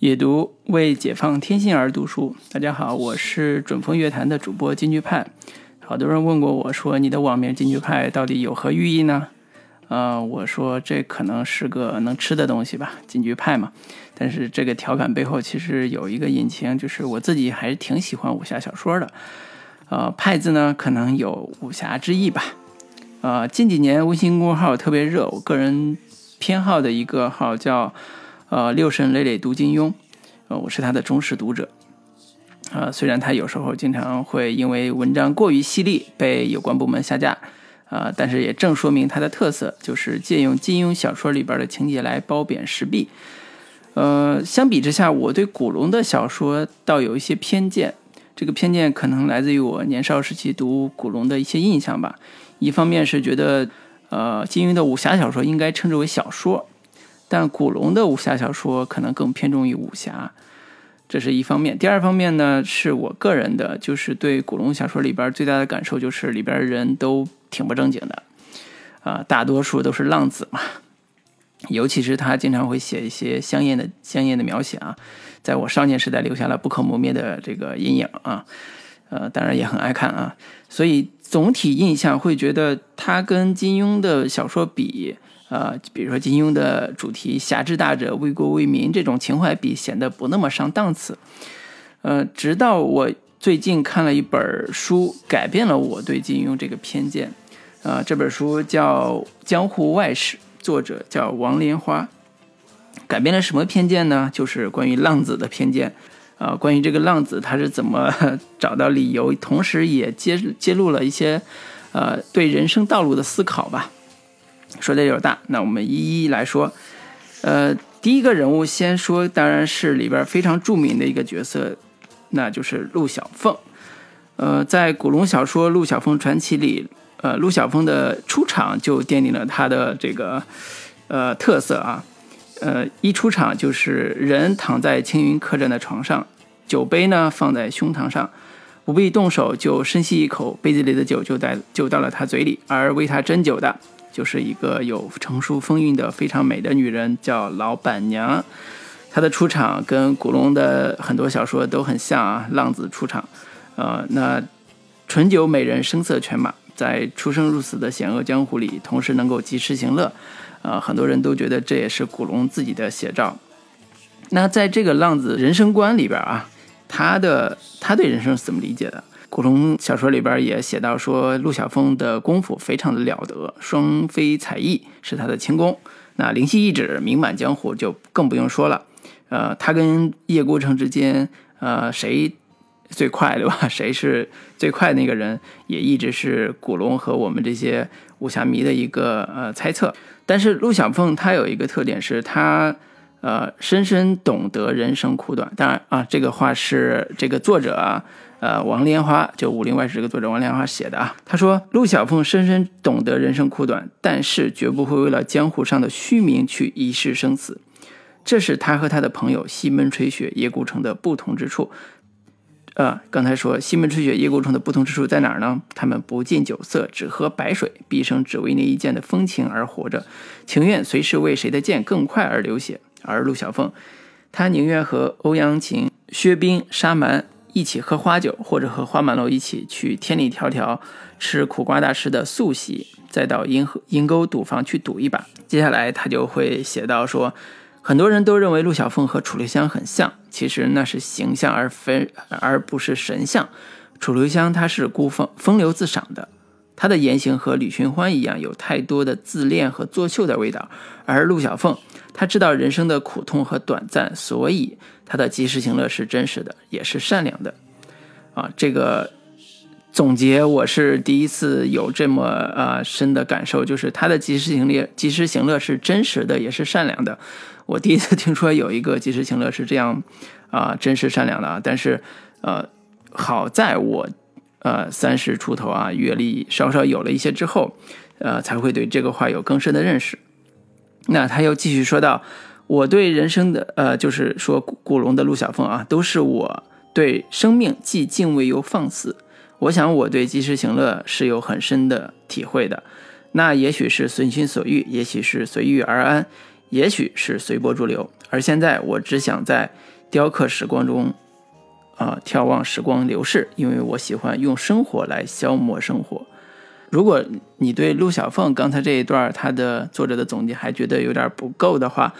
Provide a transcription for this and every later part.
也读为解放天性而读书。大家好，我是准风乐坛的主播金菊派。好多人问过我说，你的网名金菊派到底有何寓意呢？呃，我说这可能是个能吃的东西吧，金菊派嘛。但是这个调侃背后其实有一个隐情，就是我自己还是挺喜欢武侠小说的。呃，派字呢可能有武侠之意吧。呃，近几年微信公众号特别热，我个人偏好的一个号叫。呃，六神磊磊读金庸，呃，我是他的忠实读者。啊，虽然他有时候经常会因为文章过于犀利被有关部门下架，啊，但是也正说明他的特色，就是借用金庸小说里边的情节来褒贬时弊。呃，相比之下，我对古龙的小说倒有一些偏见，这个偏见可能来自于我年少时期读古龙的一些印象吧。一方面是觉得，呃，金庸的武侠小说应该称之为小说。但古龙的武侠小说可能更偏重于武侠，这是一方面。第二方面呢，是我个人的，就是对古龙小说里边最大的感受就是里边人都挺不正经的，啊，大多数都是浪子嘛。尤其是他经常会写一些香艳的香艳的描写啊，在我少年时代留下了不可磨灭的这个阴影啊。呃，当然也很爱看啊，所以总体印象会觉得他跟金庸的小说比。呃，比如说金庸的主题“侠之大者，为国为民”这种情怀比显得不那么上档次。呃，直到我最近看了一本书，改变了我对金庸这个偏见。啊，这本书叫《江湖外史》，作者叫王莲花。改变了什么偏见呢？就是关于浪子的偏见。啊，关于这个浪子他是怎么找到理由，同时也揭揭露了一些呃对人生道路的思考吧。说的有点大，那我们一一来说。呃，第一个人物先说，当然是里边非常著名的一个角色，那就是陆小凤。呃，在古龙小说《陆小凤传奇》里，呃，陆小凤的出场就奠定了他的这个呃特色啊。呃，一出场就是人躺在青云客栈的床上，酒杯呢放在胸膛上，不必动手就深吸一口，杯子里的酒就带就到了他嘴里，而为他斟酒的。就是一个有成熟风韵的非常美的女人，叫老板娘。她的出场跟古龙的很多小说都很像啊，浪子出场。呃，那醇酒美人，声色犬马，在出生入死的险恶江湖里，同时能够及时行乐。呃，很多人都觉得这也是古龙自己的写照。那在这个浪子人生观里边啊，他的他对人生是怎么理解的？古龙小说里边也写到说，陆小凤的功夫非常的了得，双飞彩艺是他的轻功。那灵犀一指，名满江湖就更不用说了。呃，他跟叶孤城之间，呃，谁最快，对吧？谁是最快那个人，也一直是古龙和我们这些武侠迷的一个呃猜测。但是陆小凤她有一个特点，是她呃深深懂得人生苦短。当然啊，这个话是这个作者啊。呃，王莲花就《武林外史》这个作者王莲花写的啊，他说陆小凤深深懂得人生苦短，但是绝不会为了江湖上的虚名去一世生死，这是他和他的朋友西门吹雪、叶孤城的不同之处。呃，刚才说西门吹雪、叶孤城的不同之处在哪儿呢？他们不近酒色，只喝白水，毕生只为那一剑的风情而活着，情愿随时为谁的剑更快而流血。而陆小凤，他宁愿和欧阳晴、薛冰、沙蛮。一起喝花酒，或者和花满楼一起去千里迢迢吃苦瓜大师的素席，再到银河银沟赌坊去赌一把。接下来他就会写到说，很多人都认为陆小凤和楚留香很像，其实那是形象而非而不是神像。楚留香他是孤风风流自赏的，他的言行和李寻欢一样，有太多的自恋和作秀的味道，而陆小凤。他知道人生的苦痛和短暂，所以他的及时行乐是真实的，也是善良的。啊，这个总结我是第一次有这么呃深的感受，就是他的及时行乐，及时行乐是真实的，也是善良的。我第一次听说有一个及时行乐是这样啊，真实善良的啊。但是呃，好在我呃三十出头啊，阅历稍稍有了一些之后，呃，才会对这个话有更深的认识。那他又继续说道：“我对人生的，呃，就是说古古龙的陆小凤啊，都是我对生命既敬畏又放肆。我想我对及时行乐是有很深的体会的。那也许是随心所欲，也许是随遇而安，也许是随波逐流，而现在我只想在雕刻时光中，啊，眺望时光流逝，因为我喜欢用生活来消磨生活。如果你对陆小凤刚才这一段他的作者的总结还觉得有点不够的话，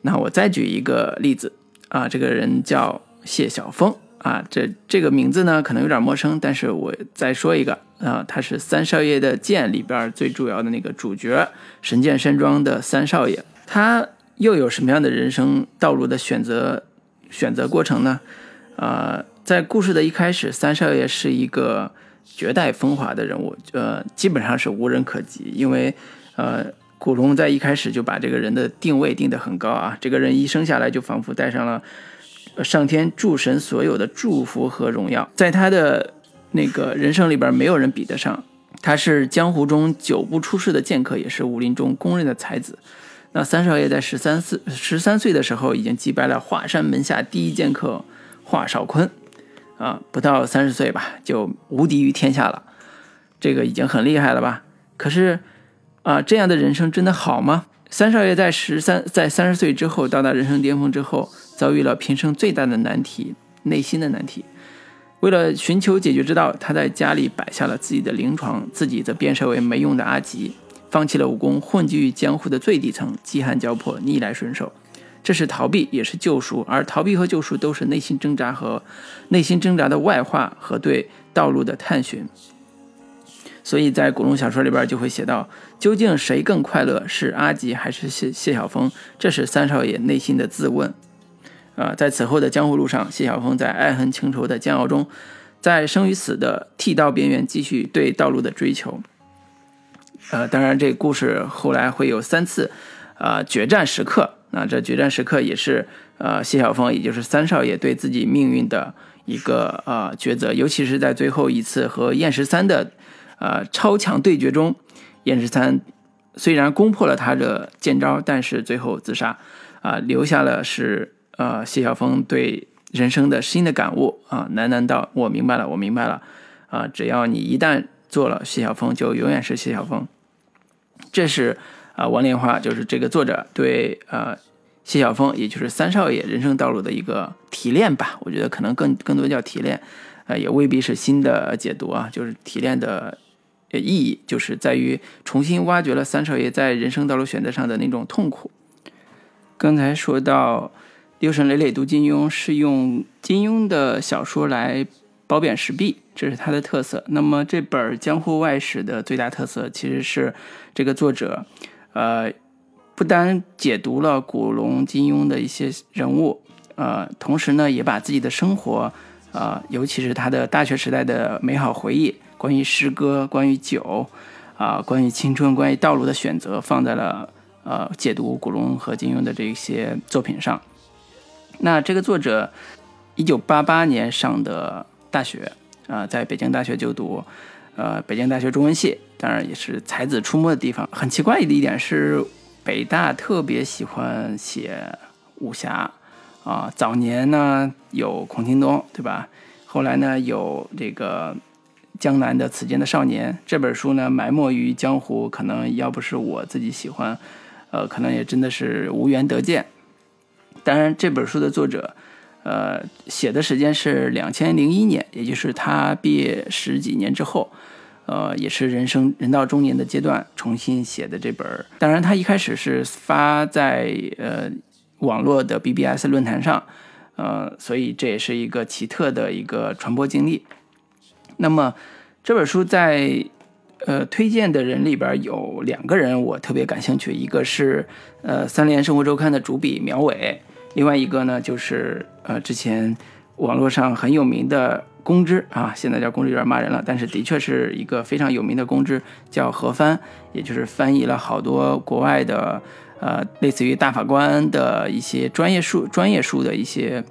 那我再举一个例子啊，这个人叫谢晓峰啊，这这个名字呢可能有点陌生，但是我再说一个啊，他是三少爷的剑里边最主要的那个主角，神剑山庄的三少爷，他又有什么样的人生道路的选择选择过程呢？啊，在故事的一开始，三少爷是一个。绝代风华的人物，呃，基本上是无人可及，因为，呃，古龙在一开始就把这个人的定位定得很高啊，这个人一生下来就仿佛带上了上天诸神所有的祝福和荣耀，在他的那个人生里边，没有人比得上。他是江湖中久不出世的剑客，也是武林中公认的才子。那三少爷在十三四十三岁的时候，已经击败了华山门下第一剑客华少坤。啊，不到三十岁吧，就无敌于天下了，这个已经很厉害了吧？可是，啊，这样的人生真的好吗？三少爷在十三，在三十岁之后到达人生巅峰之后，遭遇了平生最大的难题，内心的难题。为了寻求解决之道，他在家里摆下了自己的灵床，自己则变身为没用的阿吉，放弃了武功，混迹于江湖的最底层，饥寒交迫，逆来顺受。这是逃避，也是救赎，而逃避和救赎都是内心挣扎和内心挣扎的外化和对道路的探寻。所以在古龙小说里边就会写到，究竟谁更快乐，是阿吉还是谢谢晓峰？这是三少爷内心的自问。啊，在此后的江湖路上，谢晓峰在爱恨情仇的煎熬中，在生与死的剃刀边缘继续对道路的追求。呃，当然这故事后来会有三次，啊，决战时刻。那这决战时刻也是，呃，谢晓峰，也就是三少爷对自己命运的一个呃抉择，尤其是在最后一次和燕十三的，呃，超强对决中，燕十三虽然攻破了他的剑招，但是最后自杀，啊，留下了是呃谢晓峰对人生的新的感悟啊，喃喃道：“我明白了，我明白了，啊，只要你一旦做了谢晓峰，就永远是谢晓峰。”这是。啊，王莲花就是这个作者对呃谢晓峰，也就是三少爷人生道路的一个提炼吧。我觉得可能更更多叫提炼，呃，也未必是新的解读啊。就是提炼的意义，就是在于重新挖掘了三少爷在人生道路选择上的那种痛苦。刚才说到六神磊磊读金庸是用金庸的小说来褒贬时弊，这是他的特色。那么这本《江户外史》的最大特色其实是这个作者。呃，不单解读了古龙、金庸的一些人物，呃，同时呢，也把自己的生活，呃，尤其是他的大学时代的美好回忆，关于诗歌、关于酒，啊，关于青春、关于道路的选择，放在了呃解读古龙和金庸的这些作品上。那这个作者，一九八八年上的大学，啊，在北京大学就读。呃，北京大学中文系，当然也是才子出没的地方。很奇怪的一点是，北大特别喜欢写武侠啊。早年呢有孔庆东，对吧？后来呢有这个江南的《此间的少年》这本书呢，埋没于江湖。可能要不是我自己喜欢，呃，可能也真的是无缘得见。当然，这本书的作者。呃，写的时间是两千零一年，也就是他毕业十几年之后，呃，也是人生人到中年的阶段，重新写的这本。当然，他一开始是发在呃网络的 BBS 论坛上，呃，所以这也是一个奇特的一个传播经历。那么这本书在呃推荐的人里边有两个人我特别感兴趣，一个是呃三联生活周刊的主笔苗伟。另外一个呢，就是呃，之前网络上很有名的公知啊，现在叫公知有点骂人了，但是的确是一个非常有名的公知，叫何帆，也就是翻译了好多国外的呃，类似于大法官的一些专业书、专业书的一些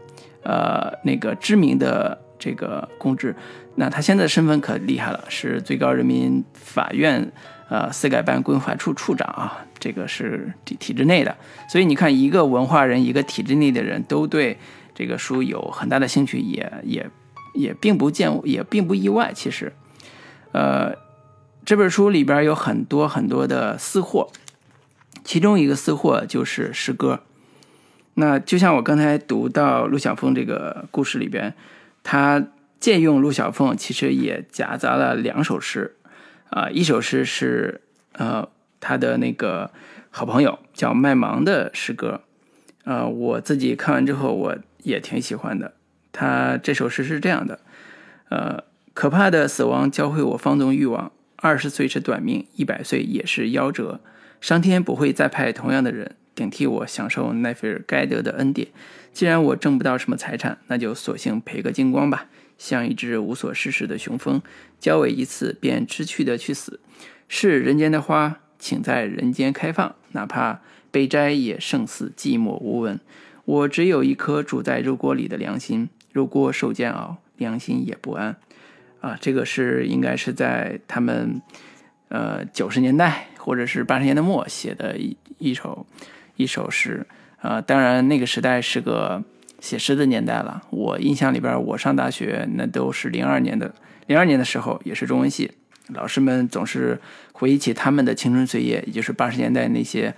呃那个知名的这个公知。那他现在的身份可厉害了，是最高人民法院。呃，司改办规划处处长啊，这个是体体制内的，所以你看，一个文化人，一个体制内的人都对这个书有很大的兴趣，也也也也并不见，也并不意外。其实，呃，这本书里边有很多很多的私货，其中一个私货就是诗歌。那就像我刚才读到陆小凤这个故事里边，他借用陆小凤，其实也夹杂了两首诗，啊，一首诗是呃他的那个好朋友叫麦芒的诗歌，呃，我自己看完之后我也挺喜欢的。他这首诗是这样的，呃，可怕的死亡教会我放纵欲望，二十岁是短命，一百岁也是夭折，上天不会再派同样的人。顶替我享受奈菲尔该得的恩典。既然我挣不到什么财产，那就索性赔个精光吧，像一只无所事事的雄蜂，交尾一次便知趣的去死。是人间的花，请在人间开放，哪怕被摘也胜似寂寞无闻。我只有一颗煮在肉锅里的良心，肉锅受煎熬，良心也不安。啊，这个是应该是在他们呃九十年代或者是八十年代末写的一一首。一首诗，呃，当然那个时代是个写诗的年代了。我印象里边，我上大学那都是零二年的，零二年的时候也是中文系，老师们总是回忆起他们的青春岁月，也就是八十年代那些，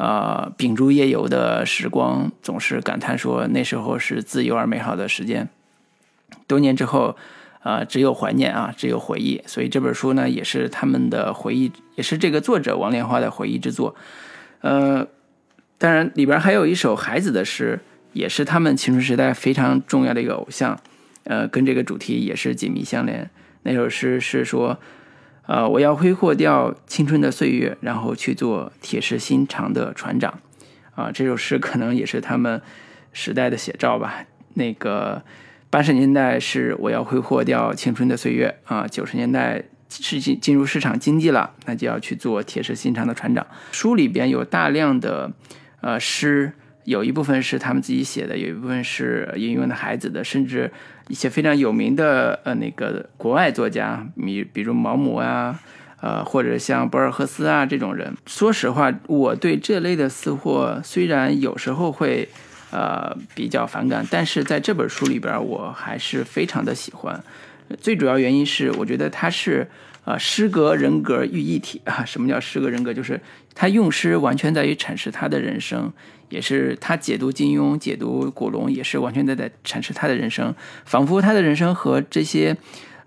呃，秉烛夜游的时光，总是感叹说那时候是自由而美好的时间。多年之后，呃，只有怀念啊，只有回忆。所以这本书呢，也是他们的回忆，也是这个作者王莲花的回忆之作，呃。当然，里边还有一首孩子的诗，也是他们青春时代非常重要的一个偶像，呃，跟这个主题也是紧密相连。那首诗是说，呃，我要挥霍掉青春的岁月，然后去做铁石心肠的船长。啊，这首诗可能也是他们时代的写照吧。那个八十年代是我要挥霍掉青春的岁月啊，九十年代是进进入市场经济了，那就要去做铁石心肠的船长。书里边有大量的。呃，诗有一部分是他们自己写的，有一部分是引用的孩子的，甚至一些非常有名的呃那个国外作家，比比如毛姆啊，呃或者像博尔赫斯啊这种人。说实话，我对这类的私货虽然有时候会呃比较反感，但是在这本书里边，我还是非常的喜欢。最主要原因是，我觉得它是。啊，诗格人格于一体啊！什么叫诗格人格？就是他用诗完全在于阐释他的人生，也是他解读金庸、解读古龙，也是完全在在阐释他的人生，仿佛他的人生和这些，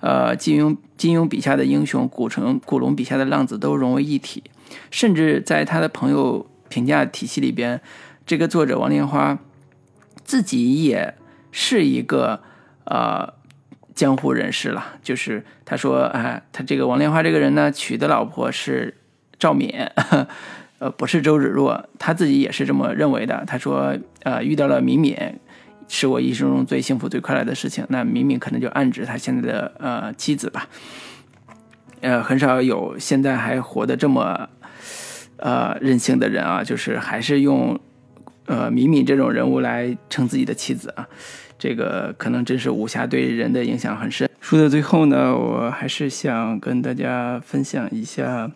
呃，金庸金庸笔下的英雄、古城古龙笔下的浪子都融为一体。甚至在他的朋友评价体系里边，这个作者王莲花自己也是一个呃。江湖人士了，就是他说，啊，他这个王莲花这个人呢，娶的老婆是赵敏，呃，不是周芷若，他自己也是这么认为的。他说，呃，遇到了敏敏，是我一生中最幸福、最快乐的事情。那敏敏可能就暗指他现在的呃妻子吧。呃，很少有现在还活得这么呃任性的人啊，就是还是用呃敏敏这种人物来称自己的妻子啊。这个可能真是武侠对人的影响很深。书的最后呢，我还是想跟大家分享一下，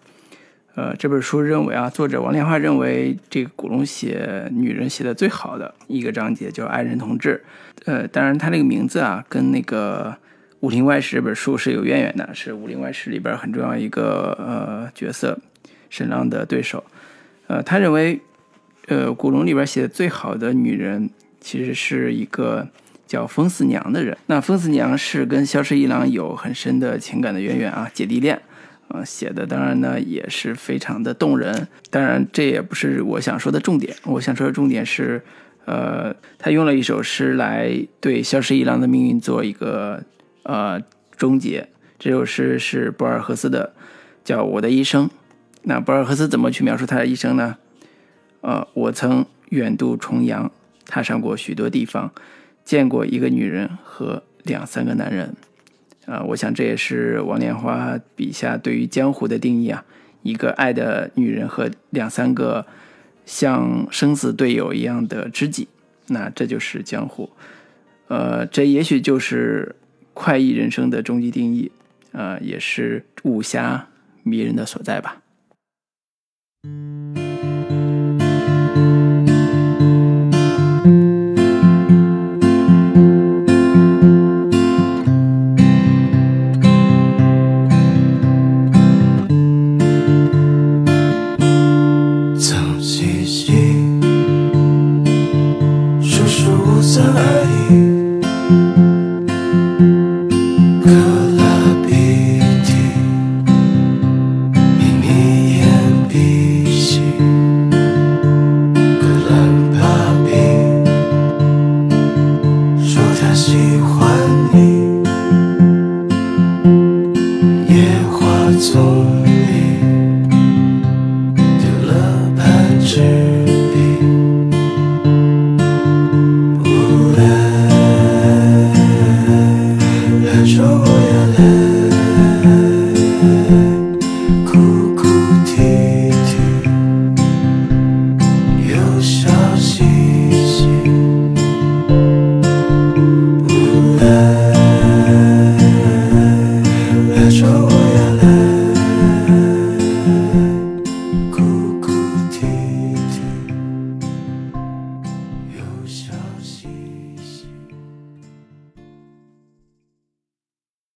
呃，这本书认为啊，作者王莲花认为这个古龙写女人写的最好的一个章节叫《爱人同志》。呃，当然他那个名字啊，跟那个《武林外史》这本书是有渊源的，是《武林外史》里边很重要一个呃角色，沈浪的对手。呃，他认为，呃，古龙里边写的最好的女人，其实是一个。叫风四娘的人，那风四娘是跟萧十一郎有很深的情感的渊源啊，姐弟恋，啊，写的当然呢也是非常的动人。当然这也不是我想说的重点，我想说的重点是，呃，他用了一首诗来对萧十一郎的命运做一个呃终结。这首诗是博尔赫斯的，叫我的一生。那博尔赫斯怎么去描述他的一生呢？呃，我曾远渡重洋，踏上过许多地方。见过一个女人和两三个男人，啊，我想这也是王莲花笔下对于江湖的定义啊，一个爱的女人和两三个像生死队友一样的知己，那这就是江湖，呃，这也许就是快意人生的终极定义，啊，也是武侠迷人的所在吧。收过眼泪